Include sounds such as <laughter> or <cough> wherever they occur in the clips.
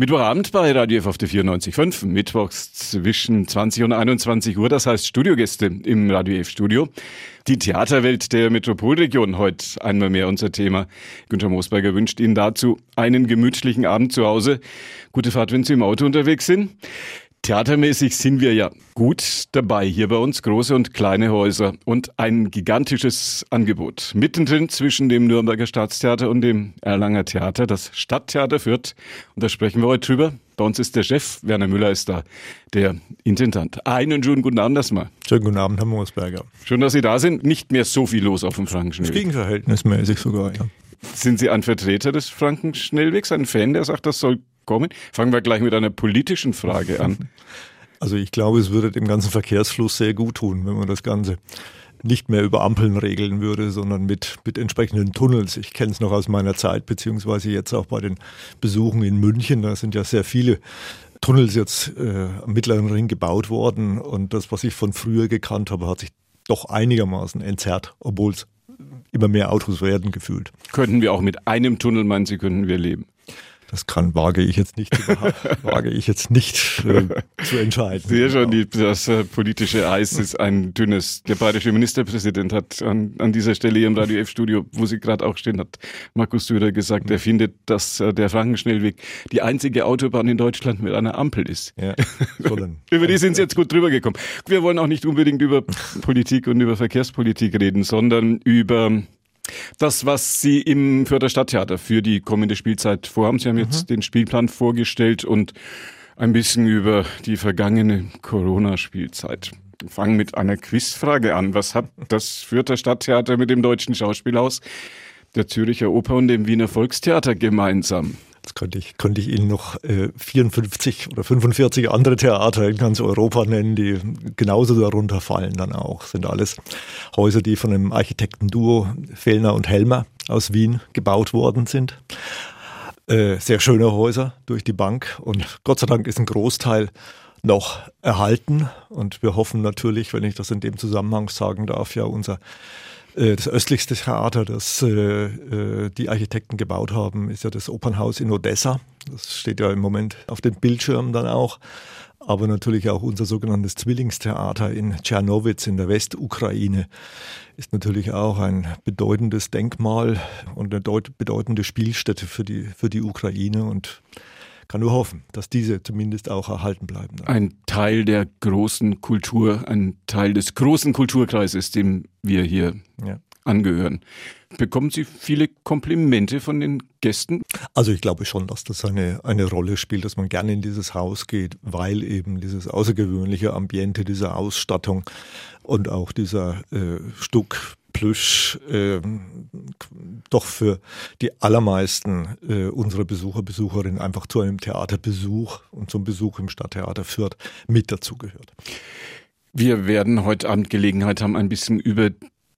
Mittwochabend bei Radio F auf der 94.5, mittwochs zwischen 20 und 21 Uhr, das heißt Studiogäste im Radio F Studio. Die Theaterwelt der Metropolregion heute einmal mehr unser Thema. Günter Moosberger wünscht Ihnen dazu einen gemütlichen Abend zu Hause. Gute Fahrt, wenn Sie im Auto unterwegs sind. Theatermäßig sind wir ja gut dabei hier bei uns, große und kleine Häuser und ein gigantisches Angebot. Mittendrin zwischen dem Nürnberger Staatstheater und dem Erlanger Theater, das Stadttheater führt. Und da sprechen wir heute drüber. Bei uns ist der Chef, Werner Müller ist da, der Intendant. Einen schönen guten Abend erstmal. Schönen guten Abend, Herr Moosberger. Schön, dass Sie da sind. Nicht mehr so viel los auf dem Frankenschnellweg. Gegenverhältnismäßig sogar, ja. Sind Sie ein Vertreter des Frankenschnellwegs, ein Fan, der sagt, das soll kommen. Fangen wir gleich mit einer politischen Frage an. Also ich glaube, es würde dem ganzen Verkehrsfluss sehr gut tun, wenn man das Ganze nicht mehr über Ampeln regeln würde, sondern mit, mit entsprechenden Tunnels. Ich kenne es noch aus meiner Zeit, beziehungsweise jetzt auch bei den Besuchen in München. Da sind ja sehr viele Tunnels jetzt äh, am Mittleren Ring gebaut worden. Und das, was ich von früher gekannt habe, hat sich doch einigermaßen entzerrt, obwohl es immer mehr Autos werden gefühlt. Könnten wir auch mit einem Tunnel, meinen Sie, könnten wir leben? Das kann, wage ich jetzt nicht, <laughs> wage ich jetzt nicht äh, zu entscheiden. Sehr schon, die, das äh, politische Eis ist ein dünnes. Der bayerische Ministerpräsident hat an, an dieser Stelle hier im Radio F-Studio, wo Sie gerade auch stehen, hat Markus Söder gesagt, er findet, dass äh, der Frankenschnellweg die einzige Autobahn in Deutschland mit einer Ampel ist. Ja, <laughs> über die sind Sie jetzt gut drüber gekommen. Wir wollen auch nicht unbedingt über Politik und über Verkehrspolitik reden, sondern über das, was Sie im Fürther Stadttheater für die kommende Spielzeit vorhaben. Sie haben mhm. jetzt den Spielplan vorgestellt und ein bisschen über die vergangene Corona-Spielzeit. Fangen mit einer Quizfrage an. Was hat das Fürther Stadttheater mit dem Deutschen Schauspielhaus, der Züricher Oper und dem Wiener Volkstheater gemeinsam? Könnte ich, könnte ich Ihnen noch äh, 54 oder 45 andere Theater in ganz Europa nennen, die genauso darunter fallen dann auch. Sind alles Häuser, die von einem Architektenduo Fellner und Helmer aus Wien gebaut worden sind. Äh, sehr schöne Häuser durch die Bank und Gott sei Dank ist ein Großteil noch erhalten und wir hoffen natürlich, wenn ich das in dem Zusammenhang sagen darf, ja unser das östlichste Theater, das äh, äh, die Architekten gebaut haben, ist ja das Opernhaus in Odessa. Das steht ja im Moment auf den Bildschirmen dann auch. Aber natürlich auch unser sogenanntes Zwillingstheater in Tschernowitz in der Westukraine ist natürlich auch ein bedeutendes Denkmal und eine bedeutende Spielstätte für die, für die Ukraine. Und kann nur hoffen, dass diese zumindest auch erhalten bleiben. Ein Teil der großen Kultur, ein Teil des großen Kulturkreises, dem wir hier ja. angehören. Bekommen Sie viele Komplimente von den Gästen? Also ich glaube schon, dass das eine, eine Rolle spielt, dass man gerne in dieses Haus geht, weil eben dieses außergewöhnliche Ambiente, diese Ausstattung und auch dieser äh, Stuck Plüsch äh, doch für die allermeisten äh, unserer Besucher, Besucherinnen einfach zu einem Theaterbesuch und zum Besuch im Stadttheater Fürth mit dazugehört. Wir werden heute Abend Gelegenheit haben, ein bisschen über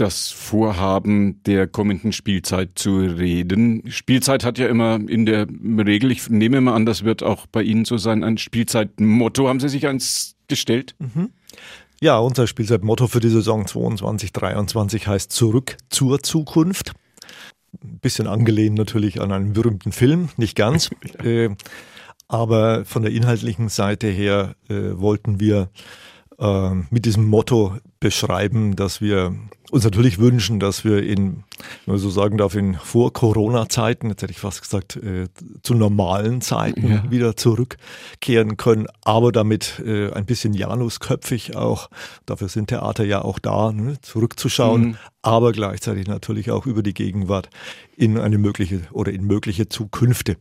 das Vorhaben der kommenden Spielzeit zu reden. Spielzeit hat ja immer in der Regel, ich nehme mal an, das wird auch bei Ihnen so sein, ein Spielzeitmotto. Haben Sie sich eins gestellt? Mhm. Ja, unser Spielzeitmotto für die Saison 22-23 heißt Zurück zur Zukunft. Ein bisschen angelehnt natürlich an einen berühmten Film, nicht ganz. <laughs> äh, aber von der inhaltlichen Seite her äh, wollten wir äh, mit diesem Motto beschreiben, dass wir uns natürlich wünschen, dass wir in, wenn man so sagen darf, in vor-Corona-Zeiten, jetzt hätte ich fast gesagt, äh, zu normalen Zeiten ja. wieder zurückkehren können, aber damit äh, ein bisschen Janusköpfig auch, dafür sind Theater ja auch da, ne, zurückzuschauen, mhm. aber gleichzeitig natürlich auch über die Gegenwart in eine mögliche oder in mögliche Zukünfte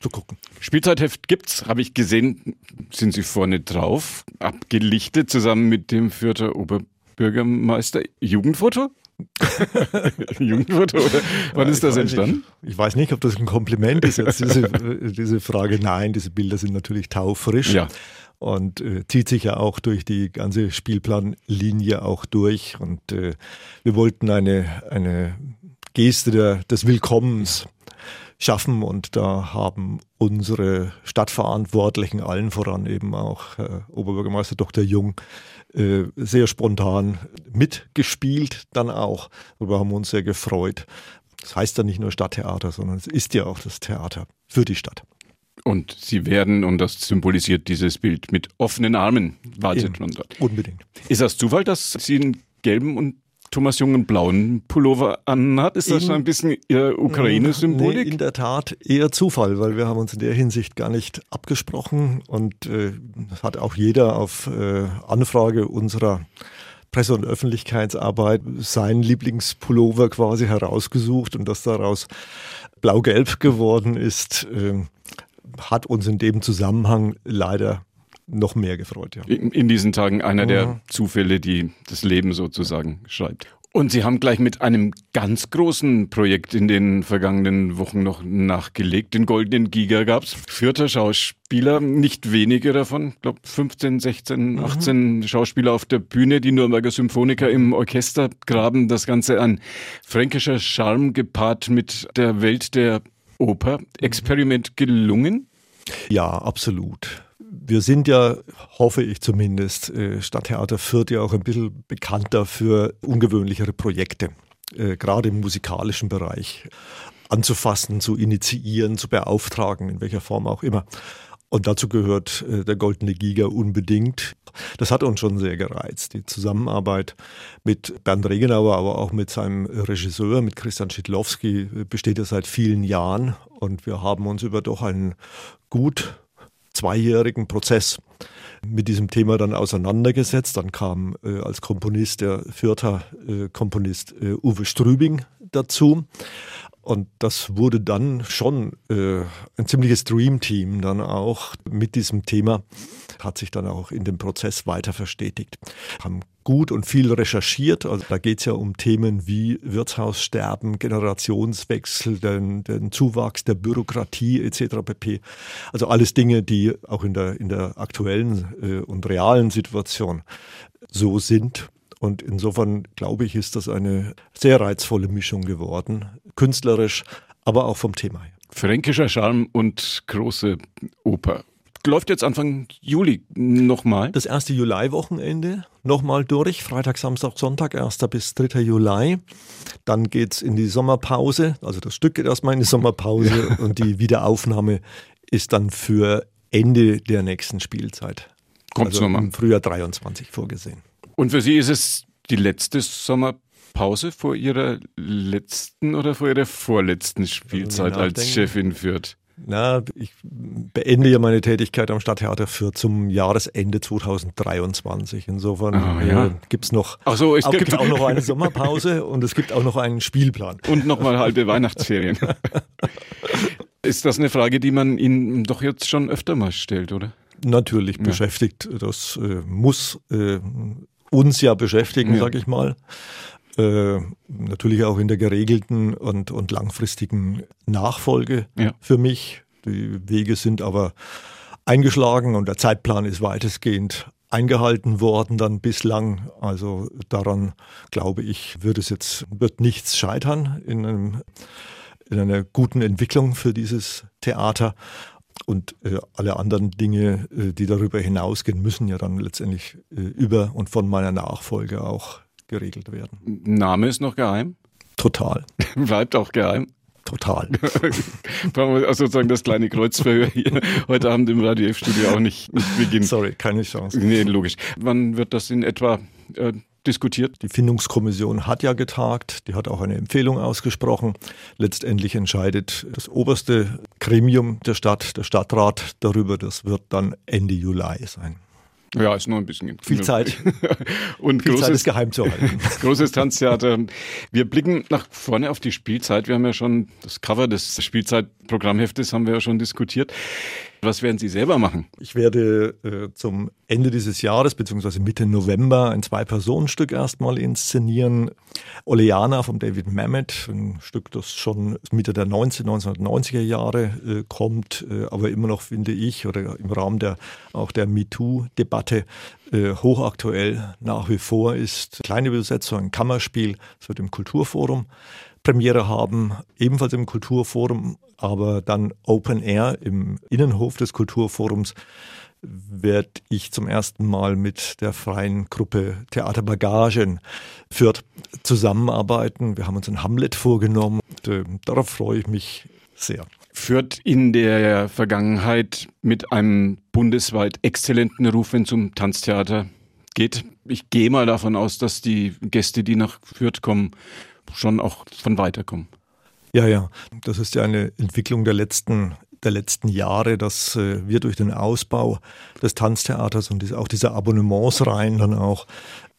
zu gucken. Spielzeitheft gibt's, habe ich gesehen, sind Sie vorne drauf, abgelichtet zusammen mit dem Fürther Oberbürgermeister. Jugendfoto? <laughs> Jugendfoto? Oder wann ja, ist das entstanden? Nicht, ich weiß nicht, ob das ein Kompliment ist jetzt, diese, diese Frage. Nein, diese Bilder sind natürlich taufrisch. Ja. Und äh, zieht sich ja auch durch die ganze Spielplanlinie auch durch. Und äh, wir wollten eine, eine Geste der, des Willkommens schaffen. Und da haben unsere Stadtverantwortlichen, allen voran eben auch äh, Oberbürgermeister Dr. Jung, äh, sehr spontan mitgespielt dann auch. Darüber haben wir uns sehr gefreut. Das heißt ja nicht nur Stadttheater, sondern es ist ja auch das Theater für die Stadt. Und sie werden, und das symbolisiert dieses Bild, mit offenen Armen wartet man dort. Unbedingt. Ist das Zufall, dass Sie einen gelben und Thomas Jung einen blauen Pullover anhat? Ist das in, ein bisschen Ihr Ukraine-Symbolik? Nee, in der Tat eher Zufall, weil wir haben uns in der Hinsicht gar nicht abgesprochen und äh, hat auch jeder auf äh, Anfrage unserer Presse- und Öffentlichkeitsarbeit seinen Lieblingspullover quasi herausgesucht und das daraus blau-gelb geworden ist, äh, hat uns in dem Zusammenhang leider noch mehr gefreut. Ja. In, in diesen Tagen einer der mhm. Zufälle, die das Leben sozusagen schreibt. Und Sie haben gleich mit einem ganz großen Projekt in den vergangenen Wochen noch nachgelegt. Den Goldenen Giga gab es. Vierter Schauspieler, nicht wenige davon. Ich glaube 15, 16, 18 mhm. Schauspieler auf der Bühne. Die Nürnberger Symphoniker im Orchester graben das Ganze an. Fränkischer Charme gepaart mit der Welt der Oper. Experiment gelungen? Ja, absolut wir sind ja, hoffe ich zumindest, äh, Stadttheater Fürth ja auch ein bisschen bekannter für ungewöhnlichere Projekte, äh, gerade im musikalischen Bereich anzufassen, zu initiieren, zu beauftragen, in welcher Form auch immer. Und dazu gehört äh, der Goldene Giga unbedingt. Das hat uns schon sehr gereizt. Die Zusammenarbeit mit Bernd Regenauer, aber auch mit seinem Regisseur, mit Christian Schidlowski, besteht ja seit vielen Jahren. Und wir haben uns über doch einen gut zweijährigen Prozess mit diesem Thema dann auseinandergesetzt. Dann kam äh, als Komponist der Fürther äh, Komponist äh, Uwe Strübing dazu. Und das wurde dann schon äh, ein ziemliches Dream-Team dann auch mit diesem Thema, hat sich dann auch in dem Prozess weiter verstetigt. Haben gut und viel recherchiert. Also da geht es ja um Themen wie Wirtshaussterben, Generationswechsel, den, den Zuwachs der Bürokratie etc. pp. Also alles Dinge, die auch in der, in der aktuellen äh, und realen Situation so sind. Und insofern glaube ich, ist das eine sehr reizvolle Mischung geworden, künstlerisch, aber auch vom Thema her. Fränkischer Charme und große Oper läuft jetzt Anfang Juli nochmal. Das erste Juli-Wochenende nochmal durch. Freitag, Samstag, Sonntag, 1. bis 3. Juli. Dann geht es in die Sommerpause. Also das Stück geht erstmal in die Sommerpause und die Wiederaufnahme ist dann für Ende der nächsten Spielzeit. Kommt also im Frühjahr 23 vorgesehen. Und für Sie ist es die letzte Sommerpause vor Ihrer letzten oder vor Ihrer vorletzten Spielzeit als Chefin Fürth? Na, ich beende ja meine Tätigkeit am Stadttheater für zum Jahresende 2023. Insofern ah, ja. äh, gibt es noch, Ach so, es auch, gibt auch noch eine Sommerpause und es gibt auch noch einen Spielplan. Und nochmal halbe Weihnachtsferien. <laughs> Ist das eine Frage, die man Ihnen doch jetzt schon öfter mal stellt, oder? Natürlich ja. beschäftigt. Das äh, muss äh, uns ja beschäftigen, ja. sag ich mal. Äh, natürlich auch in der geregelten und, und langfristigen Nachfolge ja. für mich. Die Wege sind aber eingeschlagen und der Zeitplan ist weitestgehend eingehalten worden dann bislang. Also daran glaube ich, wird es jetzt, wird nichts scheitern in, einem, in einer guten Entwicklung für dieses Theater. Und äh, alle anderen Dinge, äh, die darüber hinausgehen, müssen ja dann letztendlich äh, über und von meiner Nachfolge auch geregelt werden. Name ist noch geheim? Total. <laughs> Bleibt auch geheim. Total. <laughs> also sozusagen das kleine Kreuzverhör hier heute Abend im Radio F-Studio auch nicht, nicht beginnen. Sorry, keine Chance. Nee, logisch. Wann wird das in etwa äh, diskutiert? Die Findungskommission hat ja getagt, die hat auch eine Empfehlung ausgesprochen. Letztendlich entscheidet das oberste Gremium der Stadt, der Stadtrat, darüber. Das wird dann Ende Juli sein. Ja, ist nur ein bisschen. Viel Zeit. <laughs> und Viel großes, Zeit ist geheim zu halten. <laughs> großes Tanztheater. Wir blicken nach vorne auf die Spielzeit. Wir haben ja schon das Cover des Spielzeitprogrammheftes haben wir ja schon diskutiert. Was werden Sie selber machen? Ich werde äh, zum Ende dieses Jahres beziehungsweise Mitte November ein Zwei-Personen-Stück erstmal inszenieren. Oleana von David Mamet, ein Stück, das schon Mitte der 19, 1990er Jahre äh, kommt, äh, aber immer noch, finde ich, oder im Rahmen der auch der MeToo-Debatte äh, hochaktuell nach wie vor ist. Kleine Übersetzung, ein Kammerspiel, es wird im Kulturforum Premiere haben, ebenfalls im Kulturforum, aber dann Open Air im Innenhof des Kulturforums werde ich zum ersten Mal mit der freien Gruppe Theater Bagagen Fürth zusammenarbeiten. Wir haben uns ein Hamlet vorgenommen und äh, darauf freue ich mich sehr. Führt in der Vergangenheit mit einem bundesweit exzellenten Ruf, wenn es um Tanztheater geht. Ich gehe mal davon aus, dass die Gäste, die nach Fürth kommen, schon auch von weiterkommen. Ja, ja, das ist ja eine Entwicklung der letzten der letzten Jahre, dass äh, wir durch den Ausbau des Tanztheaters und auch dieser Abonnementsreihen dann auch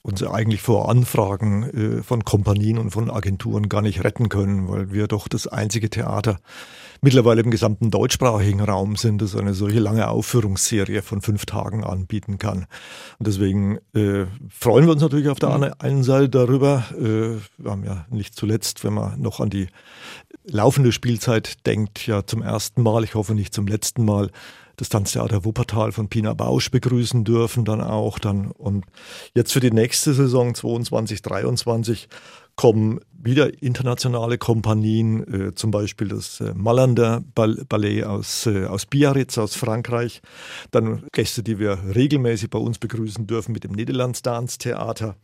uns eigentlich vor Anfragen äh, von Kompanien und von Agenturen gar nicht retten können, weil wir doch das einzige Theater mittlerweile im gesamten deutschsprachigen Raum sind, das eine solche lange Aufführungsserie von fünf Tagen anbieten kann. Und deswegen äh, freuen wir uns natürlich auf der mhm. einen Seite darüber. Äh, wir haben ja nicht zuletzt, wenn man noch an die laufende Spielzeit denkt, ja zum ersten Mal, ich hoffe nicht zum letzten Mal, das Tanztheater Wuppertal von Pina Bausch begrüßen dürfen dann auch dann und jetzt für die nächste Saison 22 23 kommen wieder internationale Kompanien, äh, zum Beispiel das äh, Malander Ballet aus, äh, aus Biarritz, aus Frankreich. Dann Gäste, die wir regelmäßig bei uns begrüßen dürfen mit dem Niederlands Dance Theater.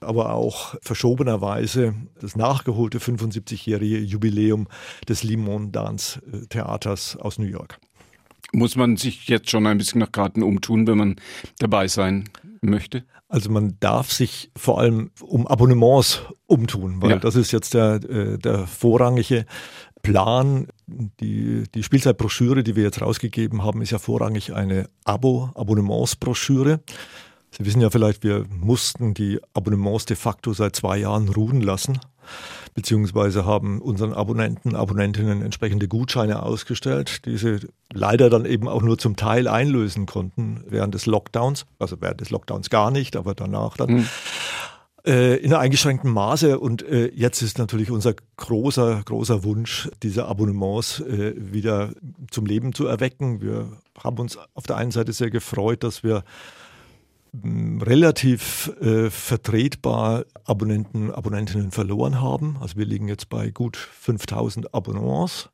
Aber auch verschobenerweise das nachgeholte 75-jährige Jubiläum des Limon Dance Theaters aus New York. Muss man sich jetzt schon ein bisschen nach Karten umtun, wenn man dabei sein möchte? Also man darf sich vor allem um Abonnements umtun, weil ja. das ist jetzt der, äh, der vorrangige Plan. Die, die Spielzeitbroschüre, die wir jetzt rausgegeben haben, ist ja vorrangig eine Abo-Abonnementsbroschüre. Sie wissen ja vielleicht, wir mussten die Abonnements de facto seit zwei Jahren ruhen lassen, beziehungsweise haben unseren Abonnenten, Abonnentinnen entsprechende Gutscheine ausgestellt, die sie leider dann eben auch nur zum Teil einlösen konnten während des Lockdowns, also während des Lockdowns gar nicht, aber danach dann. Mhm in einer eingeschränkten Maße. Und äh, jetzt ist natürlich unser großer, großer Wunsch, diese Abonnements äh, wieder zum Leben zu erwecken. Wir haben uns auf der einen Seite sehr gefreut, dass wir relativ äh, vertretbar Abonnenten, Abonnentinnen verloren haben. Also wir liegen jetzt bei gut 5000 Abonnements.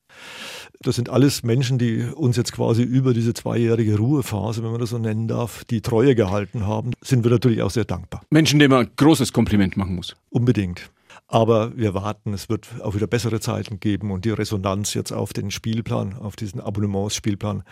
Das sind alles Menschen, die uns jetzt quasi über diese zweijährige Ruhephase, wenn man das so nennen darf, die Treue gehalten haben. Sind wir natürlich auch sehr dankbar. Menschen, denen man ein großes Kompliment machen muss. Unbedingt. Aber wir warten, es wird auch wieder bessere Zeiten geben und die Resonanz jetzt auf den Spielplan, auf diesen Abonnementsspielplan,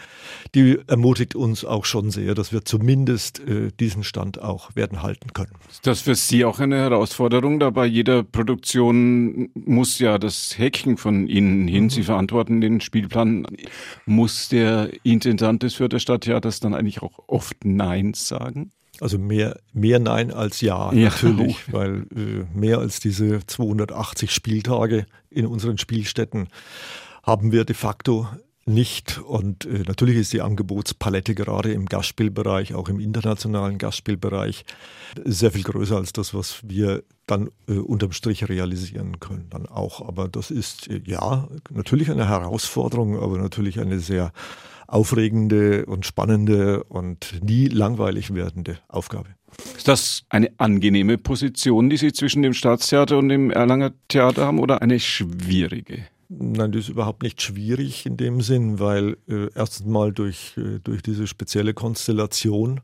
die ermutigt uns auch schon sehr, dass wir zumindest äh, diesen Stand auch werden halten können. Ist das für Sie auch eine Herausforderung? Da bei jeder Produktion muss ja das Häkchen von Ihnen hin, mhm. Sie verantworten den Spielplan, muss der Intendant des Fürther Stadttheaters dann eigentlich auch oft Nein sagen? Also mehr, mehr Nein als Ja, ja natürlich, <laughs> weil äh, mehr als diese 280 Spieltage in unseren Spielstätten haben wir de facto nicht. Und äh, natürlich ist die Angebotspalette gerade im Gastspielbereich, auch im internationalen Gastspielbereich, sehr viel größer als das, was wir dann äh, unterm Strich realisieren können. Dann auch. Aber das ist äh, ja natürlich eine Herausforderung, aber natürlich eine sehr aufregende und spannende und nie langweilig werdende Aufgabe. Ist das eine angenehme Position, die Sie zwischen dem Staatstheater und dem Erlanger Theater haben oder eine schwierige? Nein, das ist überhaupt nicht schwierig in dem Sinn, weil äh, erstens mal durch, äh, durch diese spezielle Konstellation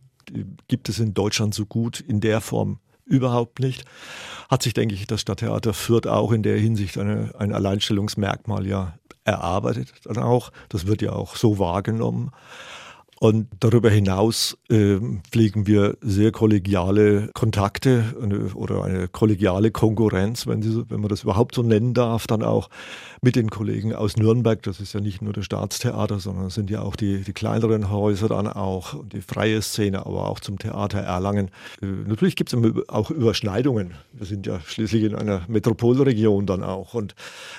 gibt es in Deutschland so gut in der Form überhaupt nicht. Hat sich, denke ich, das Stadttheater Fürth auch in der Hinsicht eine, ein Alleinstellungsmerkmal ja erarbeitet dann auch. Das wird ja auch so wahrgenommen. Und darüber hinaus äh, pflegen wir sehr kollegiale Kontakte eine, oder eine kollegiale Konkurrenz, wenn, Sie, wenn man das überhaupt so nennen darf, dann auch mit den Kollegen aus Nürnberg. Das ist ja nicht nur das Staatstheater, sondern es sind ja auch die, die kleineren Häuser dann auch und die freie Szene, aber auch zum Theater Erlangen. Äh, natürlich gibt es auch Überschneidungen. Wir sind ja schließlich in einer Metropolregion dann auch. Und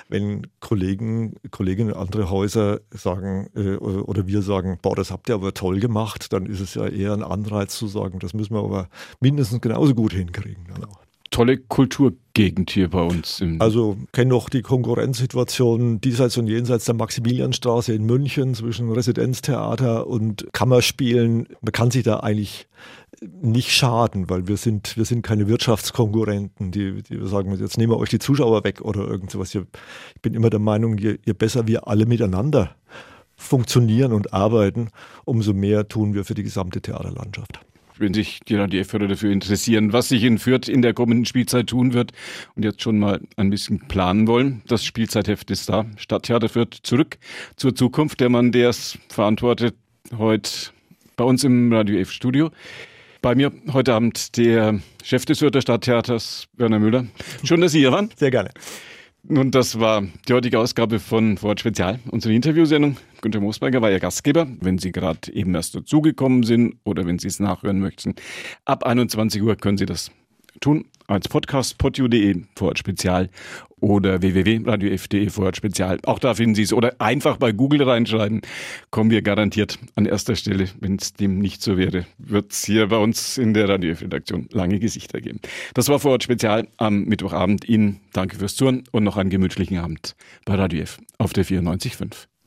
wenn Kollegen, Kolleginnen andere Häuser sagen äh, oder wir sagen, boah, das habt ihr aber aber toll gemacht, dann ist es ja eher ein Anreiz zu sagen, das müssen wir aber mindestens genauso gut hinkriegen. Auch tolle Kulturgegend hier bei uns. also kenne noch die Konkurrenzsituation diesseits und jenseits der Maximilianstraße in München zwischen Residenztheater und Kammerspielen. Man kann sich da eigentlich nicht schaden, weil wir sind, wir sind keine Wirtschaftskonkurrenten, die, die sagen, jetzt nehmen wir euch die Zuschauer weg oder irgend sowas. Ich bin immer der Meinung, je, je besser wir alle miteinander funktionieren und arbeiten, umso mehr tun wir für die gesamte Theaterlandschaft. wenn sich die Radio F-Hörer dafür interessieren, was sich in Fürth in der kommenden Spielzeit tun wird und jetzt schon mal ein bisschen planen wollen. Das Spielzeitheft ist da. Stadttheater Fürth zurück zur Zukunft. Der Mann, der es verantwortet, heute bei uns im Radio F-Studio. Bei mir heute Abend der Chef des Fürther Stadttheaters, Werner Müller. Schön, dass Sie hier waren. Sehr gerne. Nun, das war die heutige Ausgabe von Wort Spezial, unsere Interviewsendung. Günter Moosberger war Ihr Gastgeber. Wenn Sie gerade eben erst dazugekommen sind oder wenn Sie es nachhören möchten, ab 21 Uhr können Sie das tun als Podcast podio.de Vorort Spezial oder www.radiof.de Vorort Spezial. Auch da finden Sie es oder einfach bei Google reinschreiben. Kommen wir garantiert an erster Stelle. Wenn es dem nicht so wäre, wird es hier bei uns in der Radio Redaktion lange Gesichter geben. Das war Vorort Spezial am Mittwochabend. Ihnen danke fürs Zuhören und noch einen gemütlichen Abend bei Radio F auf der 94.5.